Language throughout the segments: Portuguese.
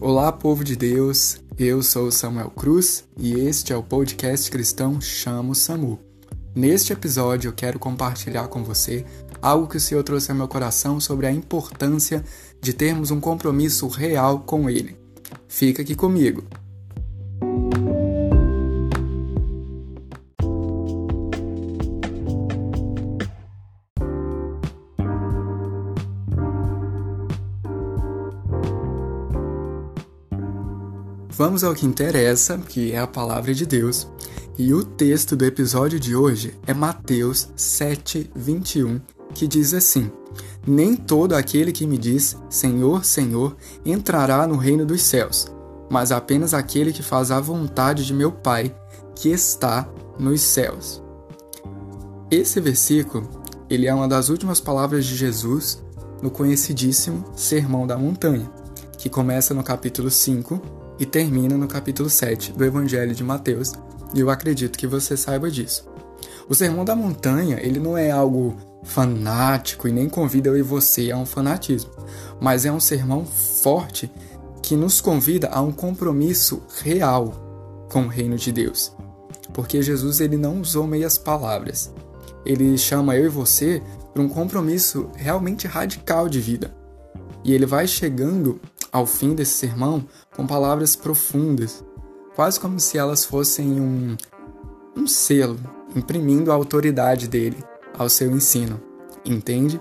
Olá, povo de Deus. Eu sou Samuel Cruz e este é o podcast cristão Chamo Samu. Neste episódio, eu quero compartilhar com você algo que o Senhor trouxe ao meu coração sobre a importância de termos um compromisso real com Ele. Fica aqui comigo. Vamos ao que interessa, que é a palavra de Deus. E o texto do episódio de hoje é Mateus 7, 21, que diz assim: Nem todo aquele que me diz Senhor, Senhor entrará no reino dos céus, mas apenas aquele que faz a vontade de meu Pai que está nos céus. Esse versículo, ele é uma das últimas palavras de Jesus no conhecidíssimo Sermão da Montanha, que começa no capítulo 5 e termina no capítulo 7 do Evangelho de Mateus, e eu acredito que você saiba disso. O Sermão da Montanha, ele não é algo fanático e nem convida eu e você a um fanatismo, mas é um sermão forte que nos convida a um compromisso real com o reino de Deus. Porque Jesus ele não usou meias palavras. Ele chama eu e você para um compromisso realmente radical de vida. E ele vai chegando ao fim desse sermão com palavras profundas, quase como se elas fossem um, um selo, imprimindo a autoridade dele ao seu ensino. Entende?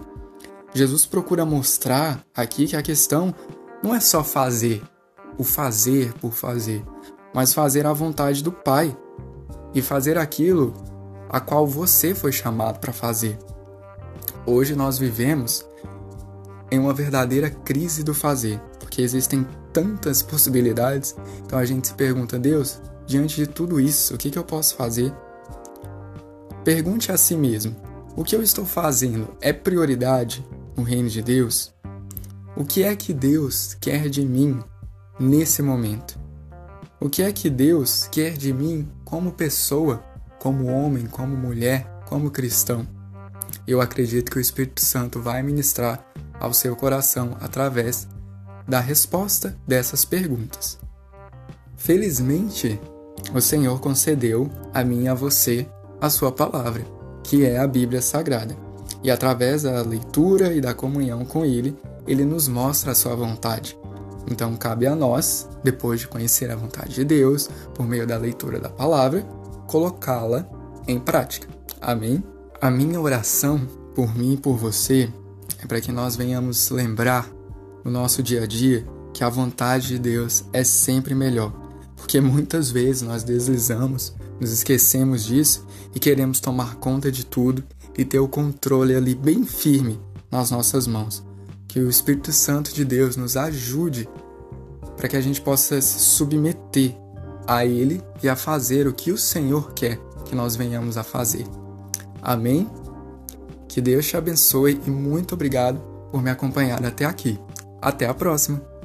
Jesus procura mostrar aqui que a questão não é só fazer, o fazer por fazer, mas fazer a vontade do Pai e fazer aquilo a qual você foi chamado para fazer. Hoje nós vivemos em uma verdadeira crise do fazer que existem tantas possibilidades, então a gente se pergunta, Deus, diante de tudo isso, o que, que eu posso fazer? Pergunte a si mesmo: o que eu estou fazendo é prioridade no reino de Deus? O que é que Deus quer de mim nesse momento? O que é que Deus quer de mim como pessoa, como homem, como mulher, como cristão? Eu acredito que o Espírito Santo vai ministrar ao seu coração através da resposta dessas perguntas. Felizmente, o Senhor concedeu a mim e a você a sua palavra, que é a Bíblia Sagrada. E através da leitura e da comunhão com Ele, Ele nos mostra a sua vontade. Então cabe a nós, depois de conhecer a vontade de Deus, por meio da leitura da palavra, colocá-la em prática. Amém? A minha oração por mim e por você é para que nós venhamos lembrar no nosso dia a dia que a vontade de Deus é sempre melhor, porque muitas vezes nós deslizamos, nos esquecemos disso e queremos tomar conta de tudo e ter o controle ali bem firme nas nossas mãos. Que o Espírito Santo de Deus nos ajude para que a gente possa se submeter a Ele e a fazer o que o Senhor quer que nós venhamos a fazer. Amém? Que Deus te abençoe e muito obrigado por me acompanhar até aqui. Até a próxima!